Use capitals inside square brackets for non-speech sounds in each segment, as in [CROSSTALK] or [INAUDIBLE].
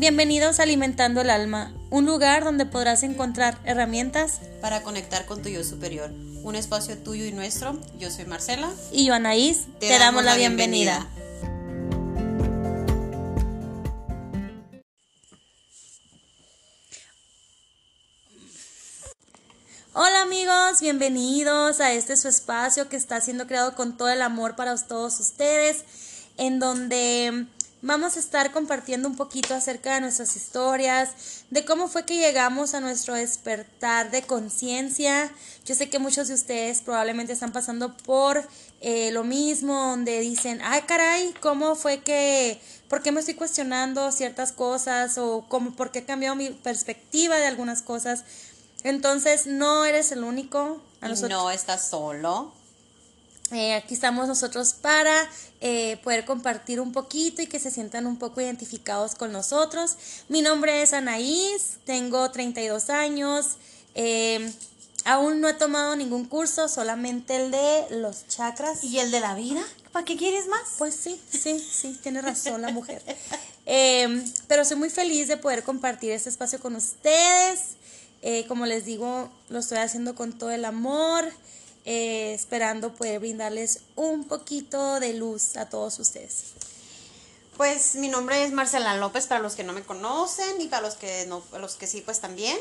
Bienvenidos a Alimentando el Alma, un lugar donde podrás encontrar herramientas para conectar con tu yo superior. Un espacio tuyo y nuestro. Yo soy Marcela. Y yo, Anaís, te, damos, la bienvenida. Hola amigos, bienvenidos a este su espacio que está siendo creado con todo el amor para todos ustedes, en donde vamos a estar compartiendo un poquito acerca de nuestras historias, de cómo fue que llegamos a nuestro despertar de conciencia. Yo sé que muchos de ustedes probablemente están pasando por eh, lo mismo, donde dicen, ay caray, ¿cómo fue que, por qué me estoy cuestionando ciertas cosas o cómo, por qué he cambiado mi perspectiva de algunas cosas? Entonces, no eres el único. no estás solo. Eh, aquí estamos nosotros para eh, poder compartir un poquito y que se sientan un poco identificados con nosotros. Mi nombre es Anaís, tengo 32 años, eh, aún no he tomado ningún curso, solamente el de los chakras. ¿Y el de la vida? ¿Para qué quieres más? Pues sí, sí, sí, tiene razón la mujer. pero soy muy feliz de poder compartir este espacio con ustedes. como les digo, lo estoy haciendo con todo el amor. Eh, esperando poder brindarles un poquito de luz a todos ustedes. Pues mi nombre es Marcela López para los que no me conocen y para los que no, los que sí pues también.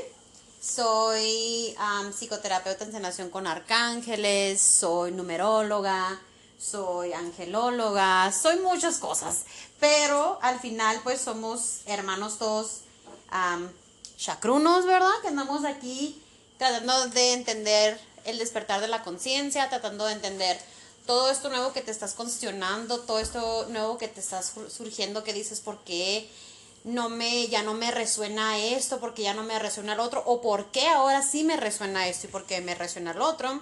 Soy psicoterapeuta en sanación con arcángeles, soy numeróloga, soy angelóloga, soy muchas cosas, pero al final pues somos hermanos todos chacrunos, ¿verdad? Que andamos aquí tratando de entender el despertar de la conciencia, tratando de entender todo esto nuevo que te estás cuestionando, todo esto nuevo que te estás surgiendo, que dices, ¿por qué no me, ya no me resuena esto? ¿Por qué ya no me resuena el otro? ¿O por qué ahora sí me resuena esto y por qué me resuena el otro?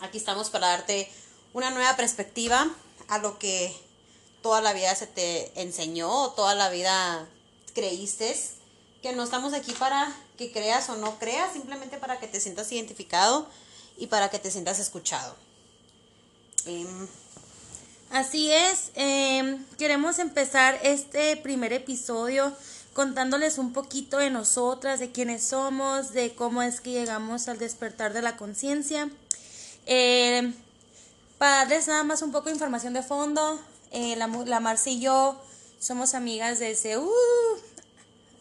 Aquí estamos para darte una nueva perspectiva a lo que toda la vida se te enseñó, toda la vida creíste, que no estamos aquí para que creas o no creas, simplemente para que te sientas identificado y para que te sientas escuchado. Em, Así es, em, queremos empezar este primer episodio contándoles un poquito de nosotras, de quiénes somos, de cómo es que llegamos al despertar de la conciencia. Eh, para darles nada más un poco de información de fondo, eh, la, la Marcia y yo somos amigas desde uh,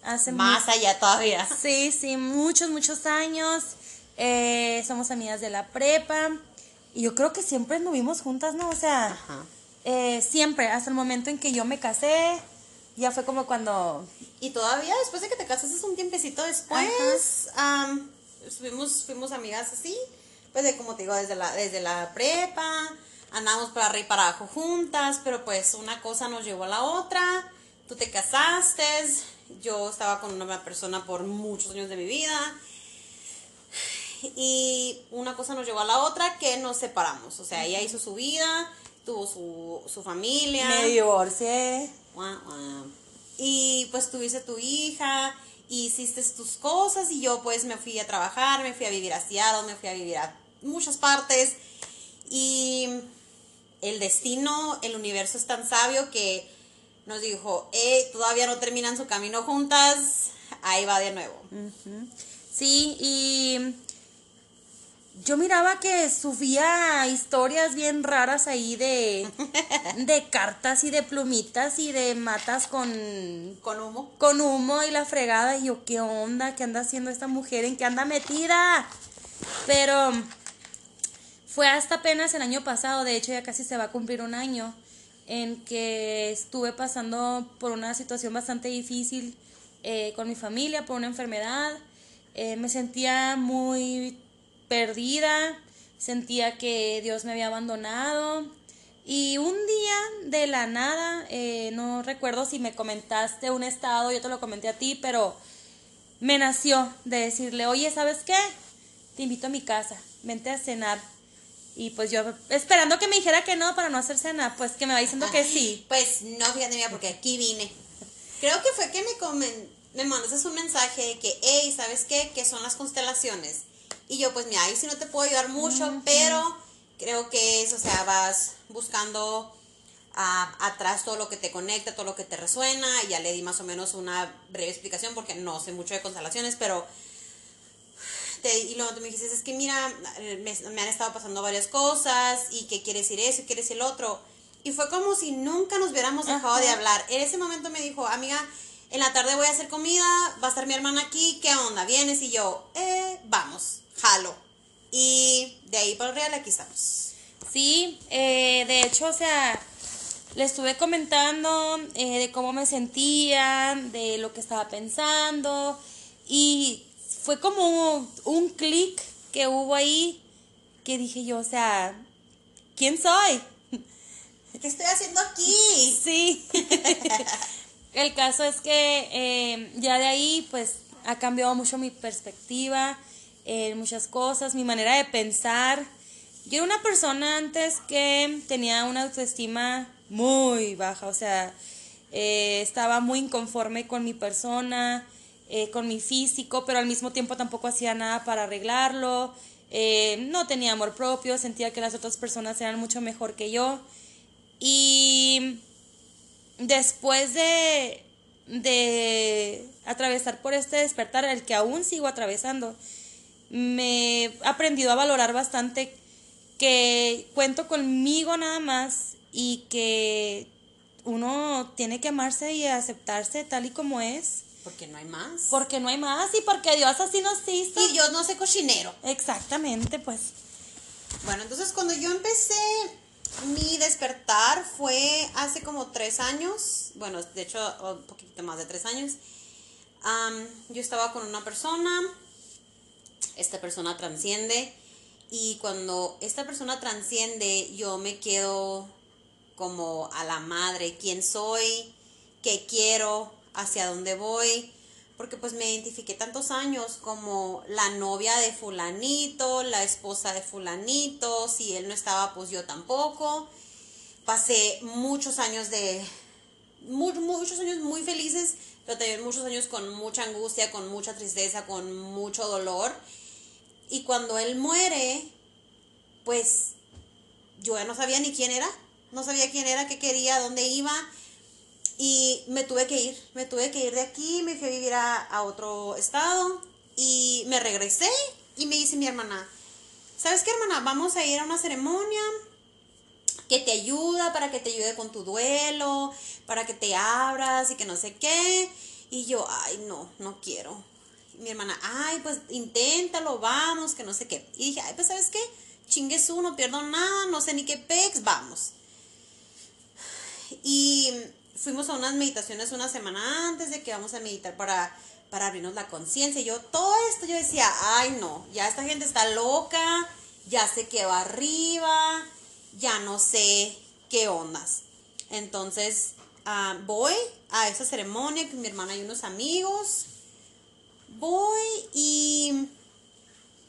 hace más allá todavía. Sí, sí, muchos, muchos años. Eh, somos amigas de la prepa. Y yo creo que siempre vimos juntas, ¿no? O sea, eh, siempre, hasta el momento en que yo me casé, ya fue como cuando... Y todavía después de que te casaste un tiempecito después, fuimos, fuimos amigas así, pues de como te digo, desde la, desde la prepa, andamos para arriba y para abajo juntas, pero pues una cosa nos llevó a la otra, tú te casaste, yo estaba con una persona por muchos años de mi vida, y una cosa nos llevó a la otra que nos separamos. O sea, ella hizo su vida, tuvo su, su familia. Me divorcié. Y pues tuviste tu hija, hiciste tus cosas y yo pues me fui a trabajar, me fui a vivir a Seattle, me fui a vivir a muchas partes. Y el destino, el universo es tan sabio que nos dijo, hey, todavía no terminan su camino juntas, ahí va de nuevo. Sí, y yo miraba que subía historias bien raras ahí de, [LAUGHS] de cartas y de plumitas y de matas con, con humo. Con humo y la fregada. Y yo, ¿qué onda? ¿Qué anda haciendo esta mujer? ¿En qué anda metida? Pero fue hasta apenas el año pasado, de hecho ya casi se va a cumplir un año, en que estuve pasando por una situación bastante difícil eh, con mi familia, por una enfermedad. Eh, me sentía muy perdida, sentía que Dios me había abandonado. Y un día de la nada, eh, no recuerdo si me comentaste un estado, yo te lo comenté a ti, pero me nació de decirle, oye, ¿sabes qué? Te invito a mi casa, vente a cenar. Y pues yo, esperando que me dijera que no para no hacer cena, pues que me va diciendo que sí. Pues no, fíjate, mira, porque aquí vine. Creo que fue que me, me mandaste un mensaje de que, hey, ¿sabes qué? ¿Qué son las constelaciones? Y yo, pues mira, ahí sí no te puedo ayudar mucho, pero creo que es, o sea, vas buscando ah, atrás todo lo que te conecta, todo lo que te resuena, y ya le di más o menos una breve explicación porque no sé mucho de constelaciones, pero te- y luego tú me dijiste, es que mira, me, me han estado pasando varias cosas y que quiere decir eso y quiere decir el otro. Y fue como si nunca nos hubiéramos dejado de Ajá. hablar. En ese momento me dijo, amiga, en la tarde voy a hacer comida, va a estar mi hermana aquí, ¿qué onda? ¿Vienes? Y yo, eh, vamos, jalo. Y de ahí para el real aquí estamos. Sí, eh, de hecho, o sea, le estuve comentando eh, de cómo me sentía, de lo que estaba pensando y fue como un clic que hubo ahí que dije yo, o sea, ¿quién soy? [LAUGHS] ¿Qué estoy haciendo aquí? Sí. [LAUGHS] El caso es que eh, ya de ahí, pues, ha cambiado mucho mi perspectiva en muchas cosas, mi manera de pensar. Yo era una persona antes que tenía una autoestima muy baja, o sea, eh, estaba muy inconforme con mi persona, eh, con mi físico, pero al mismo tiempo tampoco hacía nada para arreglarlo. eh, no tenía amor propio, sentía que las otras personas eran mucho mejor que yo. Y después de, de atravesar por este despertar, el que aún sigo atravesando, me he aprendido a valorar bastante que cuento conmigo nada más y que uno tiene que amarse y aceptarse tal y como es, Porque no hay más. porque no hay más y porque Dios así nos hizo. Y Dios no sé cochinero. Exactamente, pues. Bueno, entonces cuando yo empecé mi despertar fue hace como tres años, bueno, de hecho un poquito más de tres años. Am, yo estaba con una persona, esta persona transciende y cuando esta persona transciende yo me quedo como a la madre, quién soy, qué quiero, hacia dónde voy, porque pues me identifiqué tantos años como la novia de fulanito, la esposa de fulanito, si él no estaba pues yo tampoco. Pasé muchos años de mu- muchos años muy felices, pero también muchos años con mucha angustia, con mucha tristeza, con mucho dolor. Y cuando él muere, pues yo ya no sabía ni quién era, no sabía quién era, qué quería, dónde iba. Y me tuve que ir, me tuve que ir de aquí, me fui a vivir a, otro estado y me regresé y me dice mi hermana, ¿sabes qué hermana? Vamos a ir a una ceremonia que te ayuda, para que te ayude con tu duelo, para que te abras y que no sé qué. Y yo, ay, no, no quiero. Mi hermana, ay, pues inténtalo, vamos, que no sé qué. Y dije, ay, pues sabes qué, chingues uno, no pierdo nada, no sé ni qué pex, vamos. Y fuimos a unas meditaciones una semana antes de que vamos a meditar para, para abrirnos la conciencia. Yo, todo esto, yo decía, ay, no, ya esta gente está loca, ya sé que va arriba, ya no sé qué ondas. Entonces, ah, voy a esa ceremonia con mi hermana y unos amigos. Voy y,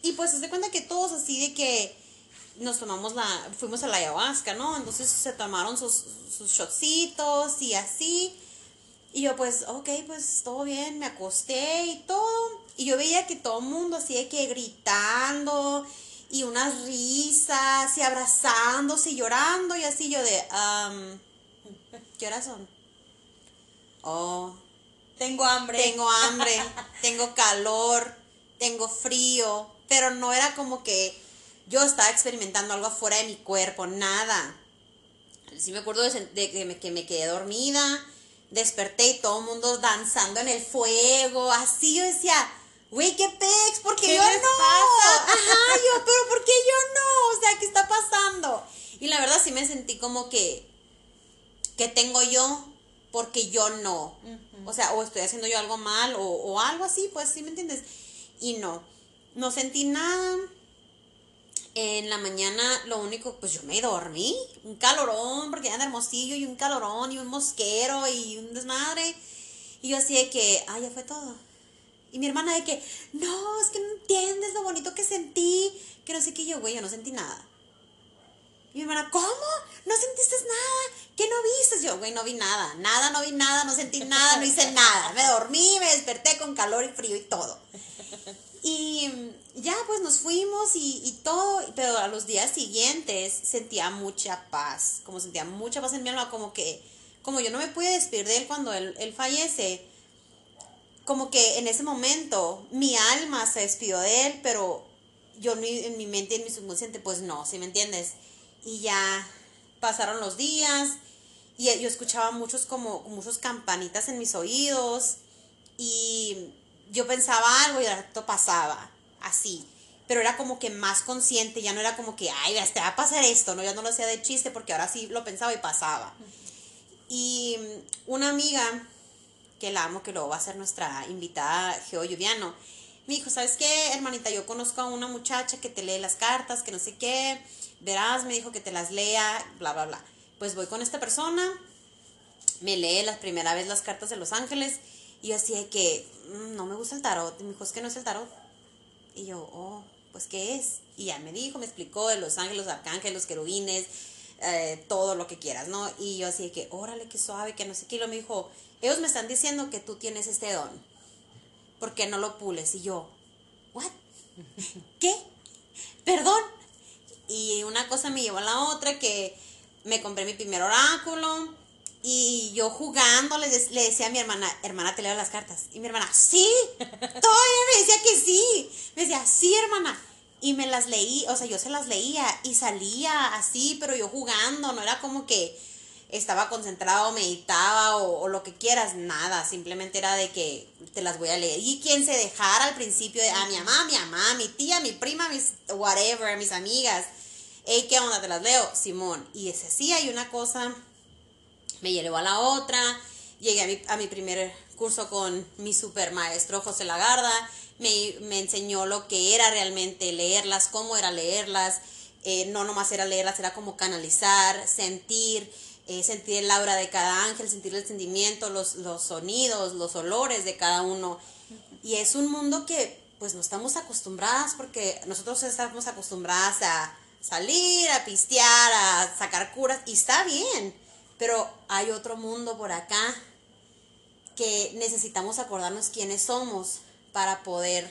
y pues se cuenta que todos así de que nos tomamos la, fuimos a la ayahuasca, ¿no? Entonces se tomaron sus, sus shotcitos y así. Y yo pues, ok, pues todo bien, me acosté y todo. Y yo veía que todo el mundo así de que gritando y unas risas y abrazándose y llorando y así yo de, um, ¿qué horas son? Oh, Tengo hambre. tengo hambre, [LAUGHS] tengo calor, tengo frío, pero no era como que yo estaba experimentando algo afuera de mi cuerpo, nada. Sí me acuerdo de, que, me, que me quedé dormida, desperté y todo el mundo danzando en el fuego, así yo decía, güey, qué pex, ¿por qué, ¿Qué yo les no? pasa? [LAUGHS] Ajá, yo, pero ¿por qué yo no? O sea, ¿qué está pasando? Y la verdad sí me sentí como que, que tengo yo porque yo no. O sea, o estoy haciendo yo algo mal o, o algo así, pues sí me entiendes. Y no, no sentí nada. En la mañana lo único, pues yo me dormí, un calorón, porque ya de hermosillo y un calorón y un mosquero y un desmadre. Y yo así de que, ah, ya fue todo. Y mi hermana de que, no, es que no entiendes lo bonito que sentí, que no sé qué yo, güey, yo no sentí nada. Y mi hermana, ¿cómo? ¿No sentiste nada? ¿Qué no viste? Yo, güey, no vi nada. Nada, no vi nada, no sentí nada, no hice nada. Me dormí, me desperté con calor y frío y todo. Y, ya pues nos fuimos y, todo, pero a los días siguientes sentía mucha paz, como sentía mucha paz en mi alma, como que, como yo no me pude despedir de él cuando él, él fallece, como que en ese momento mi alma se despidió de él, pero yo en mi, en mi mente, en mi subconsciente, pues no, ¿sí me entiendes? Y ya pasaron los días y yo escuchaba muchos como muchos campanitas en mis oídos y yo pensaba algo y de rato pasaba, así. Pero era como que más consciente, ya no era como que, ay, te va a pasar esto, no, ya no lo hacía de chiste porque ahora sí lo pensaba y pasaba. Y una amiga que la amo, que luego va a ser nuestra invitada, Geo Lluviano, me dijo, ¿sabes qué, hermanita? Yo conozco a una muchacha que te lee las cartas, que no sé qué, verás, me dijo que te las lea, bla, bla, bla. Pues voy con esta persona, me lee la primera vez las cartas de los ángeles, y yo así de que, "Mm, no me gusta el tarot, me dijo, es que no es el tarot. Y yo, oh, pues, ¿qué es? Y ya me dijo, me explicó de los ángeles, arcángeles, querubines, eh, todo lo que quieras, ¿no? Y yo así de que, órale, qué suave, que no sé qué. Y lo me dijo, ellos me están diciendo que tú tienes este don. ¿Por qué no lo pules? Y yo, ¿what? ¿Qué? Perdón. Y una cosa me llevó a la otra, que me compré mi primer oráculo. Y yo jugando le, de- le decía a mi hermana, hermana, te leo las cartas. Y mi hermana, sí, todavía me decía que sí. Me decía, sí, hermana. Y me las leí, o sea, yo se las leía y salía así, pero yo jugando, no era como que estaba concentrado, meditaba o, o lo que quieras, nada, simplemente era de que te las voy a leer. Y quien se dejara al principio de a mi mamá, mi mamá, mi tía, mi prima, mis whatever, mis amigas, hey, ¿qué onda? Te las leo, Simón. Y ese sí, hay una cosa me llevó a la otra, llegué a mi, primer curso con mi super maestro José Lagarda, me, me enseñó lo que era realmente leerlas, cómo era leerlas, eh, no nomás era leerlas, era como canalizar, sentir, eh, sentir el aura de cada ángel, sentir el sentimiento, los, los sonidos, los olores de cada uno. Y es un mundo que pues no estamos acostumbradas porque nosotros estamos acostumbradas a salir, a pistear, a sacar curas y está bien, pero hay otro mundo por acá que necesitamos acordarnos quiénes somos para poder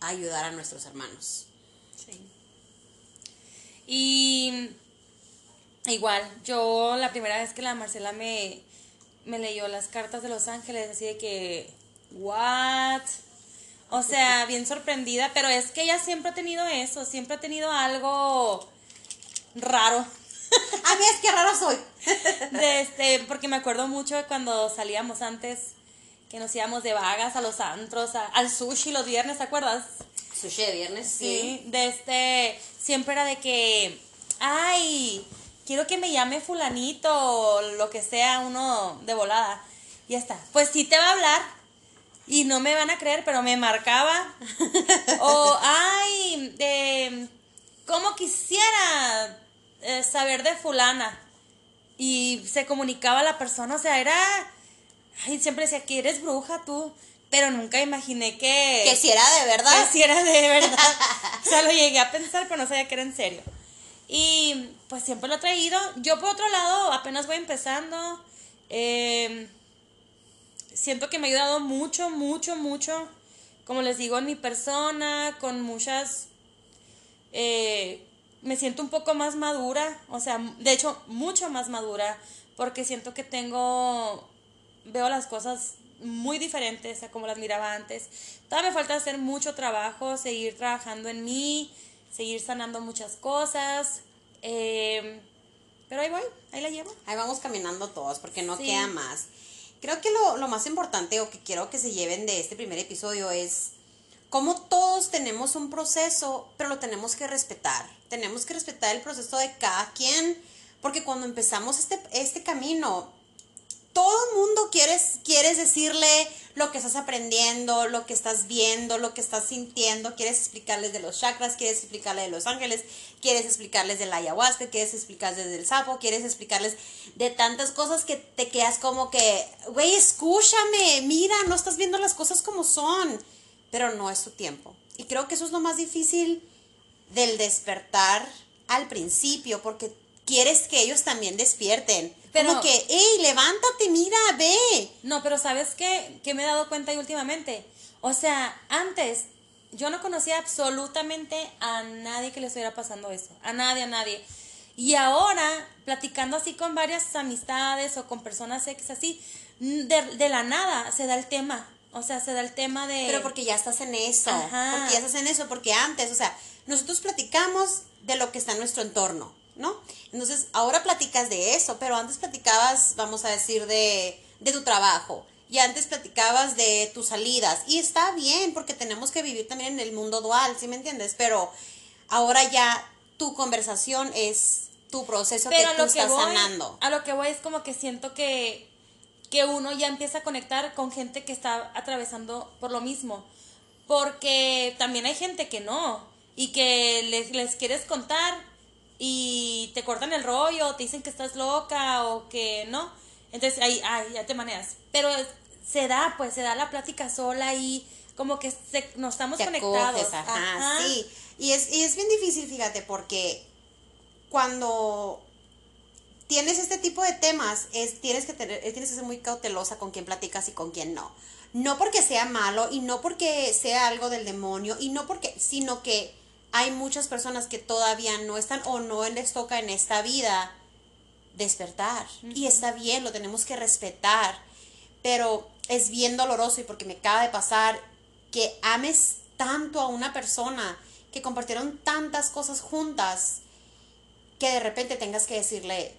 ayudar a nuestros hermanos. Sí. Y igual, yo la primera vez que la Marcela me, me leyó las cartas de los ángeles, así de que, ¿what? O sea, [LAUGHS] bien sorprendida, pero es que ella siempre ha tenido eso, siempre ha tenido algo raro. [LAUGHS] A mí es que raro soy. [LAUGHS] De este, porque me acuerdo mucho de cuando salíamos antes, que nos íbamos de vagas a los antros, a- al sushi los viernes, ¿te acuerdas? Sushi de viernes, Sí, de este, siempre era de que, ay, quiero que me llame fulanito o lo que sea, uno de volada. Y ya está. Pues sí te va a hablar y no me van a creer, pero me marcaba. [LAUGHS] o, ay, de, ¿cómo quisiera eh, saber de fulana? Y se comunicaba la persona, o sea, era, ay, siempre decía que eres bruja tú, pero nunca imaginé que... Que si era de verdad. Que si era de verdad. [LAUGHS] o sea, lo llegué a pensar, pero no sabía que era en serio. Y pues siempre lo he traído. Yo por otro lado, apenas voy empezando. eh, siento que me ha ayudado mucho, mucho, mucho. Como les digo, en mi persona, con muchas... eh, me siento un poco más madura, o sea, de hecho, mucho más madura, porque siento que tengo, veo las cosas muy diferentes a como las miraba antes. Todavía me falta hacer mucho trabajo, seguir trabajando en mí, seguir sanando muchas cosas, eh, pero ahí voy, ahí la llevo. Ahí vamos caminando todos porque no Sí. queda más. Creo que lo, lo más importante o que quiero que se lleven de este primer episodio es cómo todos tenemos un proceso, pero lo tenemos que respetar. Tenemos que respetar el proceso de cada quien, porque cuando empezamos este, este camino, todo el mundo quieres, quieres decirle lo que estás aprendiendo, lo que estás viendo, lo que estás sintiendo, quieres explicarles de los chakras, quieres explicarles de los ángeles, quieres explicarles de la ayahuasca, quieres explicarles del sapo, quieres explicarles de tantas cosas que te quedas como que, güey, escúchame, mira, no estás viendo las cosas como son, pero no es su tiempo. Y creo que eso es lo más difícil del despertar al principio, porque quieres que ellos también despierten. Pero- como que, hey, levántate, mira, ve. No, pero ¿sabes qué? ¿Qué me he dado cuenta ahí últimamente? O sea, antes yo no conocía absolutamente a nadie que le estuviera pasando eso, a nadie, a nadie. Y ahora, platicando así con varias amistades o con personas ex así, de, de la nada se da el tema. O sea, se da el tema de... Pero porque ya estás en eso. Ajá. Porque ya estás en eso, porque antes, o sea, nosotros platicamos de lo que está en nuestro entorno, ¿no? Entonces, ahora platicas de eso, pero antes platicabas, vamos a decir, de, de tu trabajo. Y antes platicabas de tus salidas. Y está bien, porque tenemos que vivir también en el mundo dual, ¿sí me entiendes? Pero ahora ya tu conversación es tu proceso Pero que tú lo que estás voy, sanando. a lo que voy es como que siento que, que uno ya empieza a conectar con gente que está atravesando por lo mismo. Porque también hay gente que no. Y que les, les quieres contar y te cortan el rollo, te dicen que estás loca o que no. Entonces ahí, ay, ya te maneas. Pero se da, pues, se da la plática sola y como que se, nos estamos te conectados. acoges, ajá, Ajá. sí. Y es, y es bien difícil, fíjate, porque cuando tienes este tipo de temas, es, tienes, que tener, tienes que ser muy cautelosa con quién platicas y con quién no. No porque sea malo y no porque sea algo del demonio y no porque, sino que hay muchas personas que todavía no están o no les toca en esta vida despertar. Y está bien, lo tenemos que respetar. Pero es bien doloroso y porque me acaba de pasar que ames tanto a una persona, que compartieron tantas cosas juntas, que de repente tengas que decirle,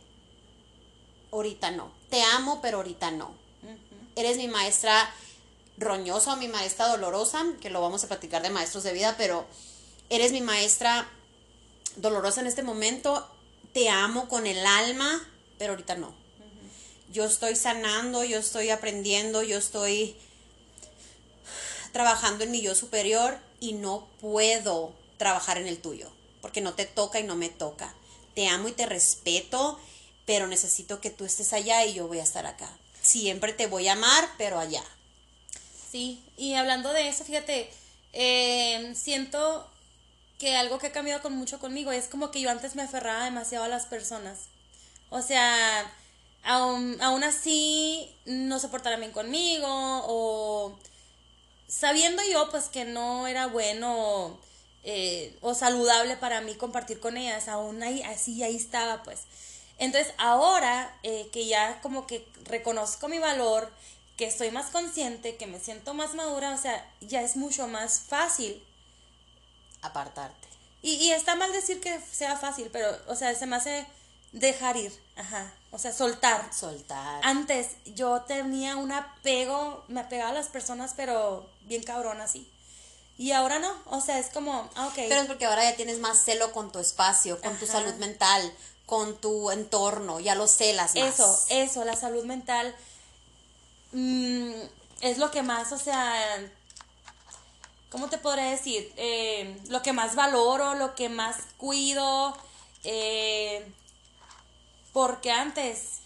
ahorita no. Te amo, pero ahorita no. Eres mi maestra roñosa o mi maestra dolorosa, que lo vamos a platicar de maestros de vida, pero eres mi maestra dolorosa en este momento. Te amo con el alma, pero ahorita no. Yo estoy sanando, yo estoy aprendiendo, yo estoy trabajando en mi yo superior y no puedo trabajar en el tuyo, porque no te toca y no me toca. Te amo y te respeto, pero necesito que tú estés allá y yo voy a estar acá. Siempre te voy a amar, pero allá. Sí, y hablando de eso, fíjate, eh, siento que algo que ha cambiado con mucho conmigo es como que yo antes me aferraba demasiado a las personas. O sea, aún, aún así no se portaran bien conmigo o sabiendo yo pues que no era bueno eh, o saludable para mí compartir con ellas, aún ahí, así ahí estaba pues. Entonces ahora eh, que ya como que reconozco mi valor, que estoy más consciente, que me siento más madura, o sea, ya es mucho más fácil. Apartarte. Y, y está mal decir que sea fácil, pero, o sea, se me hace dejar ir, ajá, o sea, soltar. Soltar. Antes yo tenía un apego, me apegaba a las personas, pero bien cabrón así. Y ahora no, o sea, es como, ah, ok. Pero es porque ahora ya tienes más celo con tu espacio, con tu salud mental, con tu entorno, ya lo celas más. Eso, eso, la salud mental mm, es lo que más, o sea, ¿cómo te podré decir? Eh, lo que más valoro, lo que más cuido, eh, porque antes,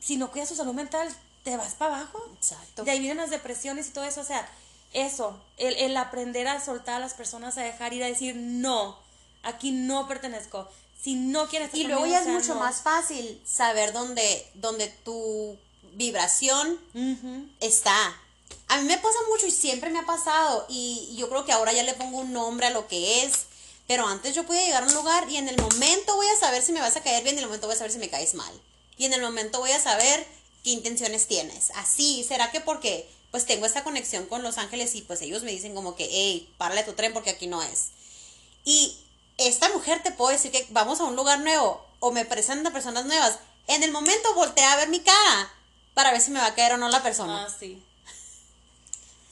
si no cuidas tu salud mental, te vas para abajo. Exacto. De ahí vienen las depresiones y todo eso, o sea, eso, el, el aprender a soltar a las personas, a dejar ir, a decir, no, aquí no pertenezco. Si no quieres estar Y luego conmigo, ya o es sea, mucho no. más fácil saber dónde, dónde tu vibración está. A mí me pasa mucho y siempre me ha pasado y yo creo que ahora ya le pongo un nombre a lo que es, pero antes yo podía llegar a un lugar y en el momento voy a saber si me vas a caer bien y en el momento voy a saber si me caes mal. Y en el momento voy a saber qué intenciones tienes. Así, ¿será que porque pues tengo esta conexión con Los Ángeles y pues ellos me dicen como que, hey, párale tu tren porque aquí no es? Y esta mujer te puedo decir que vamos a un lugar nuevo o me presentan personas nuevas. En el momento voltea a ver mi cara para ver si me va a caer o no la persona. Ah, sí.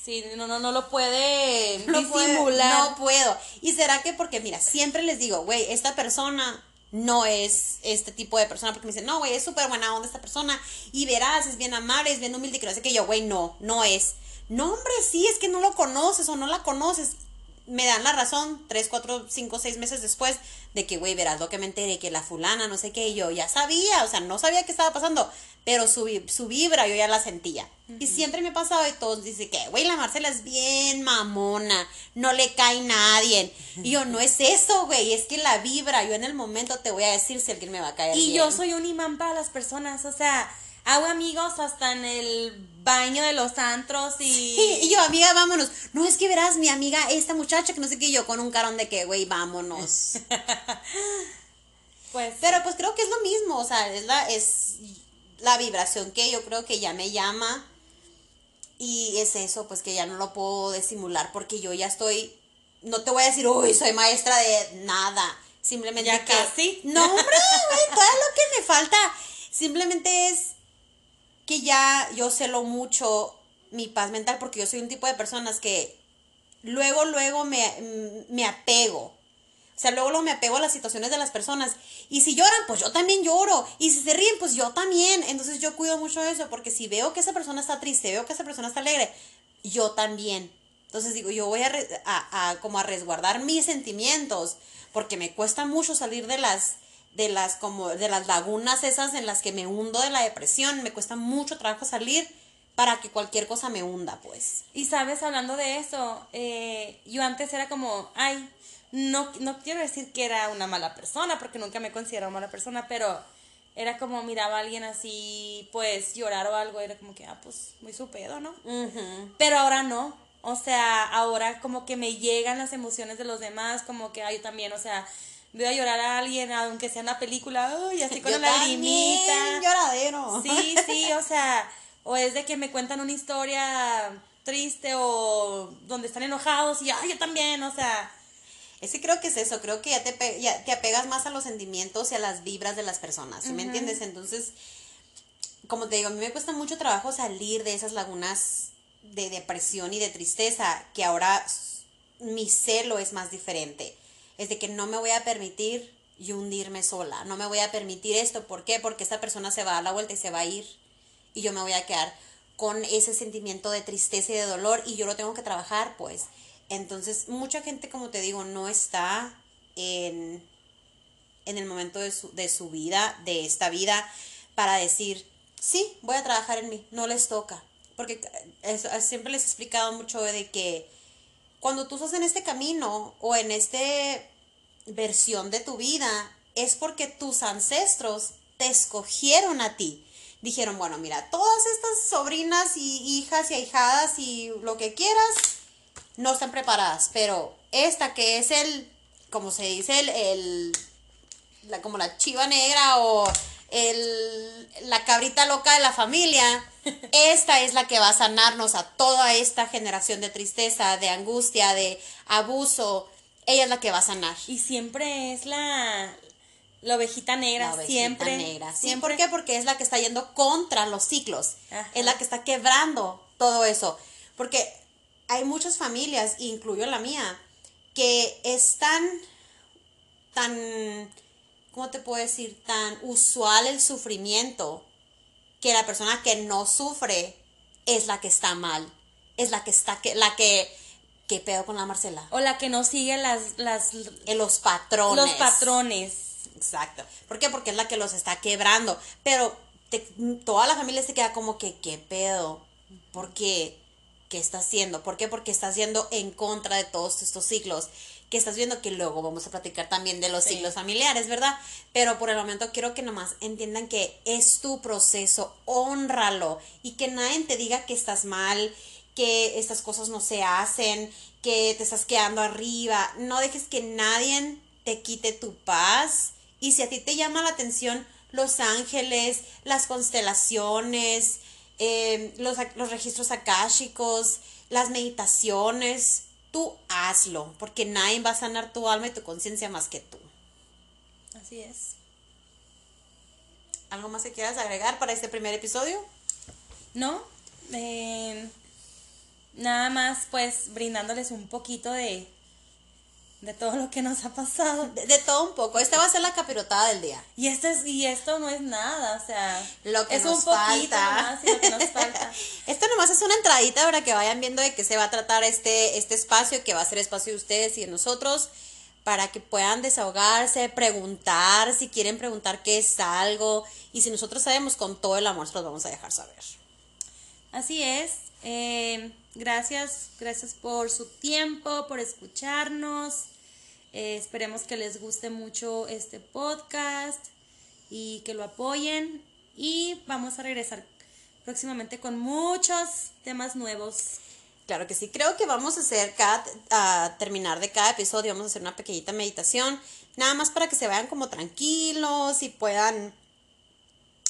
Sí, no, no, no lo puede no disimular. no puedo. ¿Y será que porque, mira, siempre les digo, güey, esta persona no es este tipo de persona porque me dicen, no, güey, es súper buena onda esta persona y verás, es bien amable, es bien humilde, que no sé qué, yo, güey, no, no es. No, hombre, sí, es que no lo conoces o no la conoces. Me dan la razón tres, cuatro, cinco, seis meses después de que, güey, verás lo que me enteré, que la fulana, no sé qué, y yo ya sabía, o sea, no sabía qué estaba pasando, pero su, su vibra yo ya la sentía. Y siempre me ha pasado y todos dicen que, güey, la Marcela es bien mamona, no le cae nadie. Y yo, no es eso, güey, es que la vibra, yo en el momento te voy a decir si alguien me va a caer Y bien. yo soy un imán para las personas, o sea, hago amigos hasta en el baño de los antros y... Sí, y yo, amiga, vámonos. No, es que verás, mi amiga, esta muchacha que no sé qué, yo con un carón de que, güey, vámonos. [LAUGHS] pues... Pero pues creo que es lo mismo, o sea, es la, es la vibración que yo creo que ya me llama. Y es eso, pues que ya no lo puedo disimular porque yo ya estoy... No te voy a decir, uy, soy maestra de nada. Simplemente Ya que... casi. No, hombre, güey, todo lo que me falta. Simplemente es que ya yo celo mucho mi paz mental porque yo soy un tipo de personas que luego, luego me, me apego. O sea, luego, luego me apego a las situaciones de las personas. Y si lloran, pues yo también lloro. Y si se ríen, pues yo también. Entonces yo cuido mucho eso porque si veo que esa persona está triste, veo que esa persona está alegre, yo también. Entonces digo, yo voy a, a como a resguardar mis sentimientos porque me cuesta mucho salir de las de las como de las lagunas esas en las que me hundo de la depresión, me cuesta mucho trabajo salir para que cualquier cosa me hunda, pues. Y sabes, hablando de eso, eh, yo antes era como, ay, no, no quiero decir que era una mala persona, porque nunca me he considerado mala persona, pero era como miraba a alguien así, pues llorar o algo, era como que, ah, pues muy su pedo, ¿no? Pero ahora no. O sea, ahora como que me llegan las emociones de los demás, como que ay, yo también, o sea, veo a llorar a alguien, aunque sea una película, uy, así con Yo la lagrimita. lloradero. Sí, sí, o sea, o es de que me cuentan una historia triste o donde están enojados y ay, yo también, o sea, Es que creo que es eso, creo que ya te, ya te apegas más a los sentimientos y a las vibras de las personas, ¿sí me entiendes? Entonces, como te digo, a mí me cuesta mucho trabajo salir de esas lagunas de depresión y de tristeza, que ahora mi celo es más diferente. Es de que no me voy a permitir yo hundirme sola, no me voy a permitir esto, ¿por qué? Porque esta persona se va a dar la vuelta y se va a ir y yo me voy a quedar con ese sentimiento de tristeza y de dolor y yo lo tengo que trabajar, pues. Entonces, mucha gente, como te digo, no está en, en el momento de su, de su vida, de esta vida, para decir, sí, voy a trabajar en mí, no les toca. Porque eso, siempre les he explicado mucho de que cuando tú estás en este camino o en esta versión de tu vida, es porque tus ancestros te escogieron a ti. Dijeron, bueno, mira, todas estas sobrinas y hijas y ahijadas y lo que quieras, no están preparadas, pero esta que es el, como se dice, el, el la, como la chiva negra o el, la cabrita loca de la familia, esta es la que va a sanarnos a toda esta generación de tristeza, de angustia, de abuso. Ella es la que va a sanar. y siempre es la la ovejita negra, La ovejita siempre negra. Sí, siempre. ¿por qué? Porque es la que está yendo contra los ciclos. Ajá. Es la que está quebrando todo eso. Porque hay muchas familias, incluyo la mía, que están tan, ¿cómo te puedo decir? Tan usual el sufrimiento que la persona que no sufre es la que está mal. Es la que está, que, la que, ¿qué pedo con la Marcela? o la que no sigue las las En los patrones. los patrones. Exacto. ¿Por qué? Porque es la que los está quebrando. Pero te- toda la familia se queda como que, ¿qué pedo? ¿Por qué? ¿Qué está haciendo? ¿Por qué? Porque estás yendo en contra de todos estos ciclos. Que estás viendo que luego vamos a platicar también de los Sí. ciclos familiares, ¿verdad? Pero por el momento quiero que nomás entiendan que es tu proceso, honralo y que nadie te diga que estás mal, que estas cosas no se hacen, que te estás quedando arriba. No dejes que nadie te quite tu paz. Y si a ti te llama la atención los ángeles, las constelaciones, eh, los, los registros akáshicos, las meditaciones, tú hazlo, porque nadie va a sanar tu alma y tu conciencia más que tú. Así es. ¿Algo más que quieras agregar para este primer episodio? ¿No? Eh, nada más pues brindándoles un poquito de de todo lo que nos ha pasado. De, de todo un poco. Esta va a ser la capirotada del día. Y esto es y esto no es nada, o sea, Lo que es nos un poquito falta. nomás y lo que nos falta. [LAUGHS] Esto nomás es una entradita para que vayan viendo de qué se va a tratar este, este espacio, que va a ser espacio de ustedes y de nosotros, para que puedan desahogarse, preguntar, si quieren preguntar qué es algo, y si nosotros sabemos, con todo el amor se los vamos a dejar saber. Así es. Eh, gracias, gracias por su tiempo, por escucharnos. Eh, esperemos que les guste mucho este podcast y que lo apoyen. y vamos a regresar próximamente con muchos temas nuevos. Claro que sí, creo que vamos a hacer cada, a terminar de cada episodio, vamos a hacer una pequeñita meditación, nada más para que se vayan como tranquilos y puedan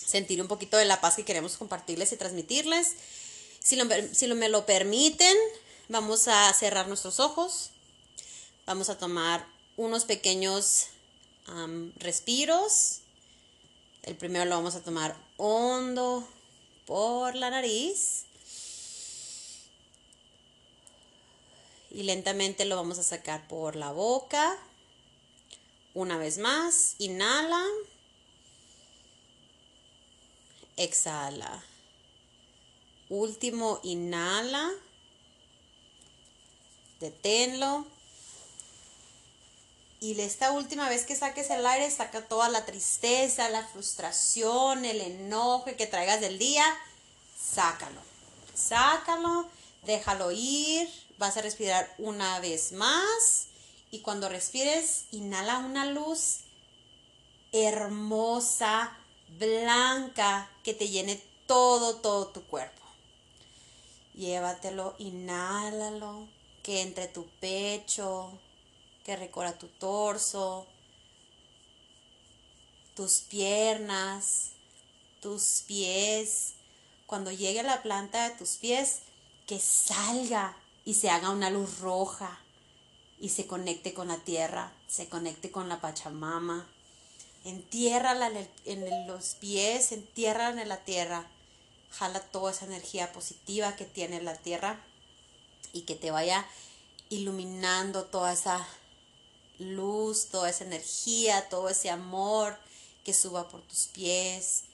sentir un poquito de la paz que queremos compartirles y transmitirles. Si, si me lo permiten, vamos a cerrar nuestros ojos, vamos a tomar unos pequeños respiros. El primero lo vamos a tomar hondo por la nariz. Y lentamente lo vamos a sacar por la boca. Una vez más, inhala. Exhala. Último, inhala. Deténlo. Y esta última vez que saques el aire, saca toda la tristeza, la frustración, el enojo que traigas del día. Sácalo. Sácalo, déjalo ir. Vas a respirar una vez más. Y cuando respires, inhala una luz hermosa, blanca, que te llene todo, todo tu cuerpo. Llévatelo, inhálalo, que entre tu pecho, que recorra tu torso, tus piernas, tus pies. Cuando llegue a la planta de tus pies, que salga y se haga una luz roja y se conecte con la tierra, se conecte con la Pachamama. Entiérrala en, en los pies, entiérrala en la tierra. Jala toda esa energía positiva que tiene la tierra y que te vaya iluminando toda esa luz, toda esa energía, todo ese amor que suba por tus pies,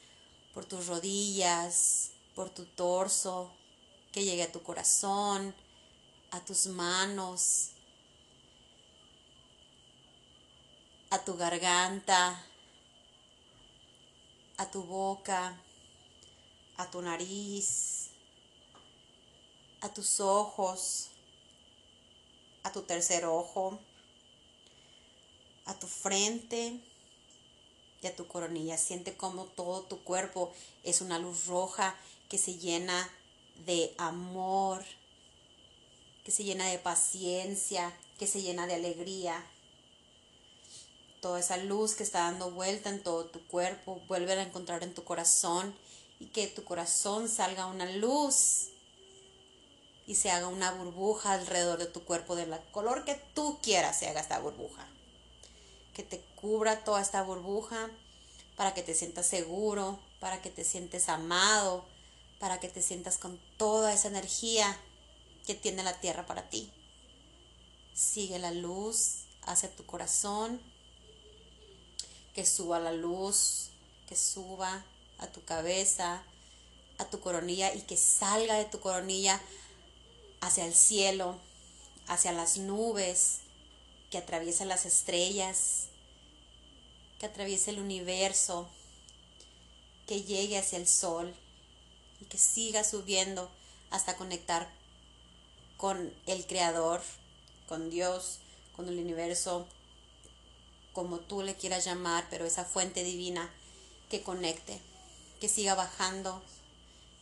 por tus rodillas, por tu torso, que llegue a tu corazón, a tus manos, a tu garganta, a tu boca, a tu nariz, a tus ojos, a tu tercer ojo a tu frente y a tu coronilla. Siente como todo tu cuerpo es una luz roja que se llena de amor, que se llena de paciencia, que se llena de alegría. Toda esa luz que está dando vuelta en todo tu cuerpo, vuelve a encontrar en tu corazón y que tu corazón salga una luz y se haga una burbuja alrededor de tu cuerpo del color que tú quieras se haga esta burbuja que te cubra toda esta burbuja para que te sientas seguro, para que te sientes amado, para que te sientas con toda esa energía que tiene la tierra para ti. Sigue la luz hacia tu corazón, que suba la luz, que suba a tu cabeza, a tu coronilla y que salga de tu coronilla hacia el cielo, hacia las nubes, que atraviesa las estrellas, que atraviese el universo, que llegue hacia el sol y que siga subiendo hasta conectar con el Creador, con Dios, con el universo, como tú le quieras llamar, pero esa fuente divina que conecte, que siga bajando,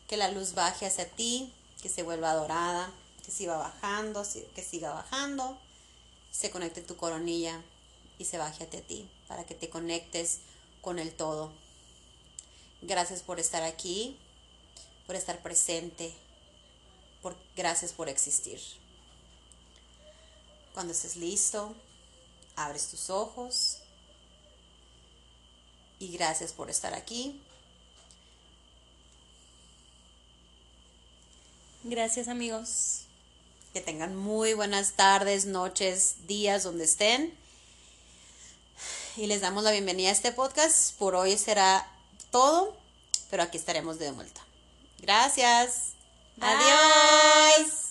que la luz baje hacia ti, que se vuelva dorada, que siga bajando, que siga bajando se conecte tu coronilla y se baje hacia ti para que te conectes con el todo. Gracias por estar aquí, por estar presente, por, gracias por existir. Cuando estés listo, abres tus ojos y gracias por estar aquí. Gracias amigos. Que tengan muy buenas tardes, noches, días donde estén. Y les damos la bienvenida a este podcast. Por hoy será todo, pero aquí estaremos de vuelta. Gracias. Adiós.